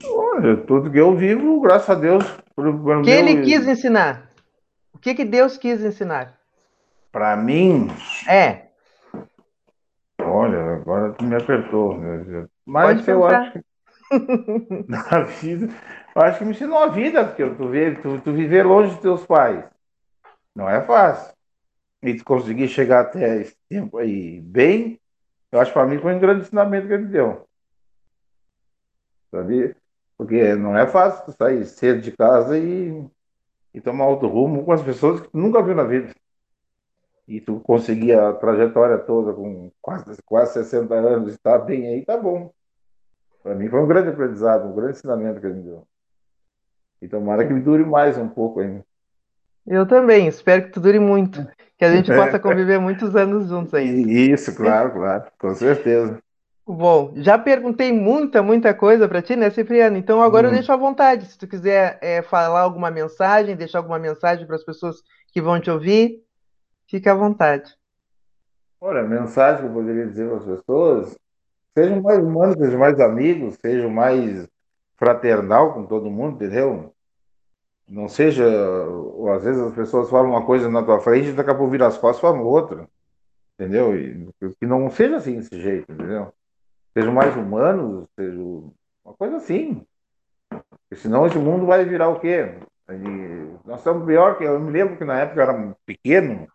Olha, tudo que eu vivo, graças a Deus. O que ele quis ensinar? O que que Deus quis ensinar? Para mim? É. Olha, agora tu me apertou. Né? Mas eu acho que na vida, eu acho que me ensinou a vida, porque tu, tu, tu viver longe dos teus pais não é fácil. E conseguir chegar até esse tempo aí bem, eu acho para mim foi um grande ensinamento que ele deu. Sabia? Porque não é fácil sair cedo de casa e, e tomar outro rumo com as pessoas que nunca viu na vida. E tu conseguir a trajetória toda com quase, quase 60 anos e tá bem aí, tá bom. Para mim foi um grande aprendizado, um grande ensinamento que ele me deu. E tomara que ele dure mais um pouco ainda. Eu também, espero que tu dure muito. Que a gente possa conviver muitos anos juntos ainda. Isso, claro, claro, com certeza. Bom, já perguntei muita, muita coisa para ti, né, Cipriano? Então agora hum. eu deixo à vontade. Se tu quiser é, falar alguma mensagem, deixar alguma mensagem para as pessoas que vão te ouvir, fique à vontade. Olha, a mensagem que eu poderia dizer para as pessoas Sejam mais humanos, sejam mais amigos, sejam mais fraternal com todo mundo, entendeu? Não seja, ou às vezes as pessoas falam uma coisa na tua frente e daqui a pouco vira as costas e falam outra, entendeu? E, que não seja assim desse jeito, entendeu? Sejam mais humanos, sejam uma coisa assim. Porque senão esse mundo vai virar o quê? E nós estamos pior que eu me lembro que na época eu era pequeno,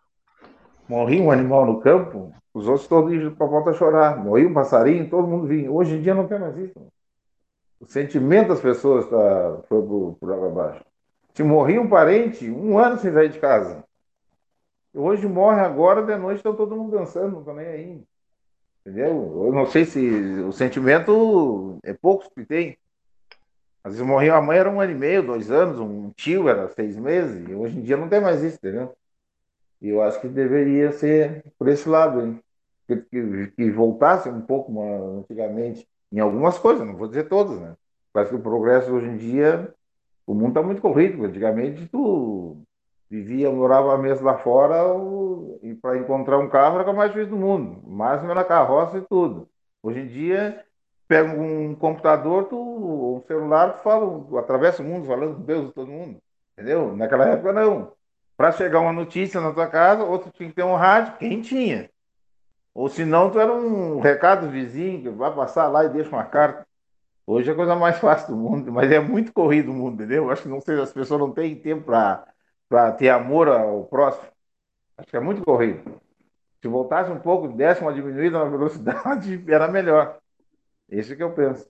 morria um animal no campo, os outros todos iam para a volta chorar. Morria um passarinho, todo mundo vinha. Hoje em dia não tem mais isso. O sentimento das pessoas tá, foi água abaixo. Se morria um parente, um ano sem sair de casa. Hoje morre agora, de noite está todo mundo dançando, não está nem aí. Entendeu? Eu não sei se o sentimento é poucos que tem. Às vezes morria a mãe, era um ano e meio, dois anos, um tio era seis meses, e hoje em dia não tem mais isso, entendeu? E eu acho que deveria ser por esse lado, hein? Que, que, que voltasse um pouco uma, antigamente em algumas coisas, não vou dizer todas, né? Parece que o progresso hoje em dia, o mundo está muito corrido. Antigamente tu vivia, morava mesmo lá fora e para encontrar um carro era o mais difícil do mundo. Máximo era carroça e tudo. Hoje em dia, pega um computador, tu, um celular, tu fala, tu atravessa o mundo falando com Deus de todo mundo. Entendeu? Naquela época não. Para chegar uma notícia na tua casa, outro tinha que ter um rádio, quem tinha. Ou se não, tu era um recado vizinho, que vai passar lá e deixa uma carta. Hoje é a coisa mais fácil do mundo, mas é muito corrido o mundo, entendeu? Acho que não sei, as pessoas não têm tempo para ter amor ao próximo. Acho que é muito corrido. Se voltasse um pouco, desse uma diminuída na velocidade, era melhor. Isso que eu penso.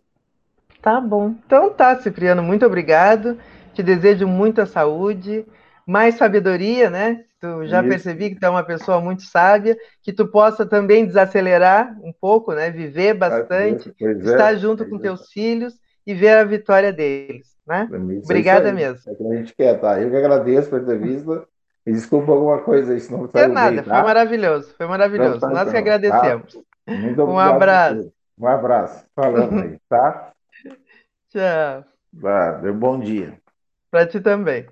Tá bom. Então tá, Cipriano, muito obrigado. Te desejo muita saúde, mais sabedoria, né? Tu já Isso. percebi que tu é uma pessoa muito sábia, que tu possa também desacelerar um pouco, né? Viver bastante, pois é, estar junto com é. teus filhos e ver a vitória deles, né? Obrigada mesmo. É que a gente quer, tá? Eu que agradeço pela entrevista. Me desculpa alguma coisa senão não é nada, bem, tá? foi maravilhoso, foi maravilhoso. Então, tá, Nós então, que agradecemos. Tá? Muito um abraço. Um abraço. Falando aí, tá? Tchau. Vá, bom dia. Para ti também.